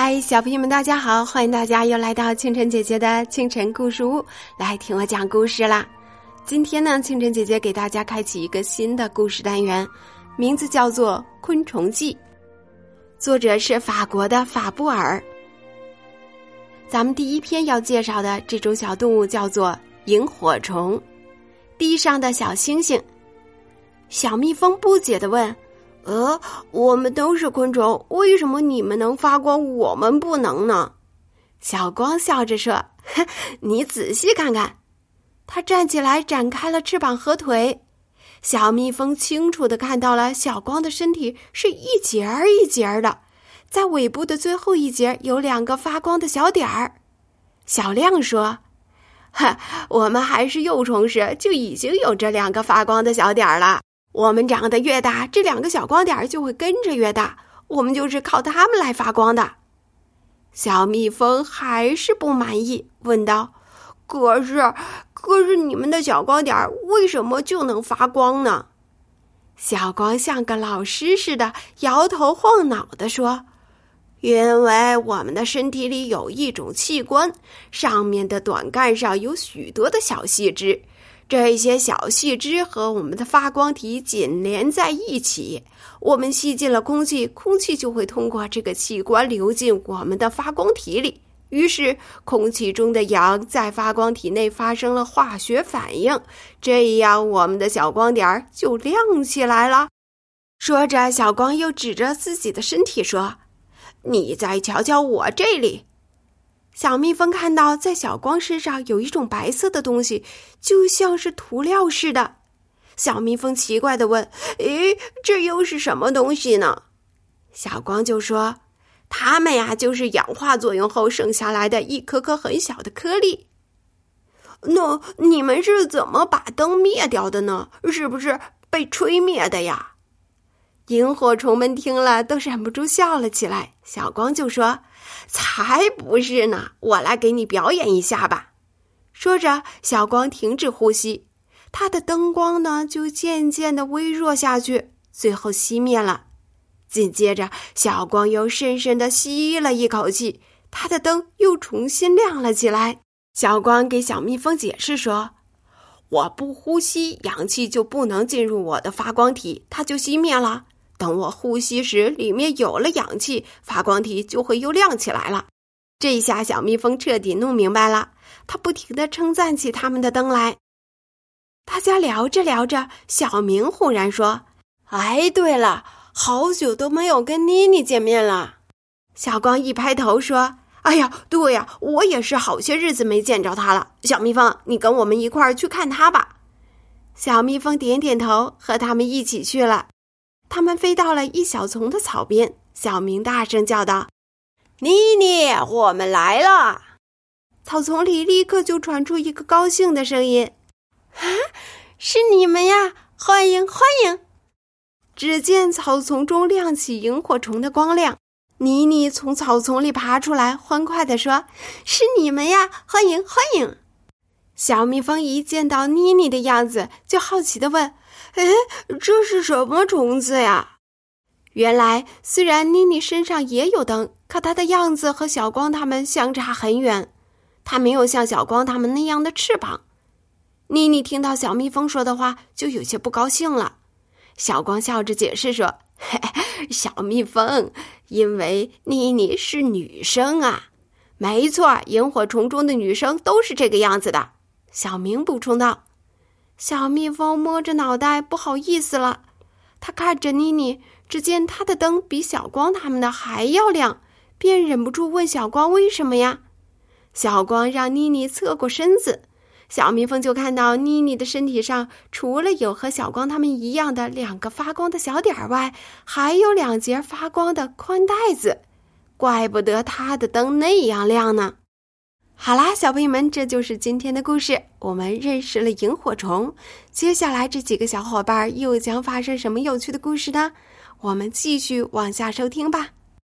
嗨，小朋友们，大家好！欢迎大家又来到清晨姐姐的清晨故事屋，来听我讲故事啦。今天呢，清晨姐姐给大家开启一个新的故事单元，名字叫做《昆虫记》，作者是法国的法布尔。咱们第一篇要介绍的这种小动物叫做萤火虫，地上的小星星。小蜜蜂不解的问。呃，我们都是昆虫，为什么你们能发光，我们不能呢？小光笑着说：“你仔细看看。”他站起来，展开了翅膀和腿。小蜜蜂清楚的看到了小光的身体是一节儿一节儿的，在尾部的最后一节有两个发光的小点儿。小亮说：“哈，我们还是幼虫时就已经有这两个发光的小点儿了。”我们长得越大，这两个小光点就会跟着越大。我们就是靠它们来发光的。小蜜蜂还是不满意，问道：“可是，可是你们的小光点为什么就能发光呢？”小光像个老师似的摇头晃脑的说：“因为我们的身体里有一种器官，上面的短杆上有许多的小细枝。”这些小细枝和我们的发光体紧连在一起，我们吸进了空气，空气就会通过这个器官流进我们的发光体里。于是，空气中的氧在发光体内发生了化学反应，这样我们的小光点儿就亮起来了。说着，小光又指着自己的身体说：“你再瞧瞧我这里。”小蜜蜂看到，在小光身上有一种白色的东西，就像是涂料似的。小蜜蜂奇怪的问：“诶，这又是什么东西呢？”小光就说：“它们呀，就是氧化作用后剩下来的一颗颗很小的颗粒。”那你们是怎么把灯灭掉的呢？是不是被吹灭的呀？萤火虫们听了都忍不住笑了起来。小光就说。才不是呢！我来给你表演一下吧。说着，小光停止呼吸，它的灯光呢就渐渐的微弱下去，最后熄灭了。紧接着，小光又深深的吸了一口气，它的灯又重新亮了起来。小光给小蜜蜂解释说：“我不呼吸，氧气就不能进入我的发光体，它就熄灭了。”等我呼吸时，里面有了氧气，发光体就会又亮起来了。这下小蜜蜂彻底弄明白了，它不停的称赞起他们的灯来。大家聊着聊着，小明忽然说：“哎，对了，好久都没有跟妮妮见面了。”小光一拍头说：“哎呀，对呀，我也是好些日子没见着她了。小蜜蜂，你跟我们一块儿去看她吧。”小蜜蜂点点头，和他们一起去了。他们飞到了一小丛的草边，小明大声叫道：“妮妮，我们来了！”草丛里立刻就传出一个高兴的声音：“啊，是你们呀！欢迎欢迎！”只见草丛中亮起萤火虫的光亮，妮妮从草丛里爬出来，欢快地说：“是你们呀！欢迎欢迎！”小蜜蜂一见到妮妮的样子，就好奇地问。哎，这是什么虫子呀？原来，虽然妮妮身上也有灯，可她的样子和小光他们相差很远。她没有像小光他们那样的翅膀。妮妮听到小蜜蜂说的话，就有些不高兴了。小光笑着解释说：“嘿小蜜蜂，因为妮妮是女生啊。”没错，萤火虫中的女生都是这个样子的。小明补充道。小蜜蜂摸着脑袋，不好意思了。他看着妮妮，只见她的灯比小光他们的还要亮，便忍不住问小光：“为什么呀？”小光让妮妮侧过身子，小蜜蜂就看到妮妮的身体上，除了有和小光他们一样的两个发光的小点儿外，还有两节发光的宽带子。怪不得她的灯那样亮呢。好啦，小朋友们，这就是今天的故事。我们认识了萤火虫，接下来这几个小伙伴又将发生什么有趣的故事呢？我们继续往下收听吧。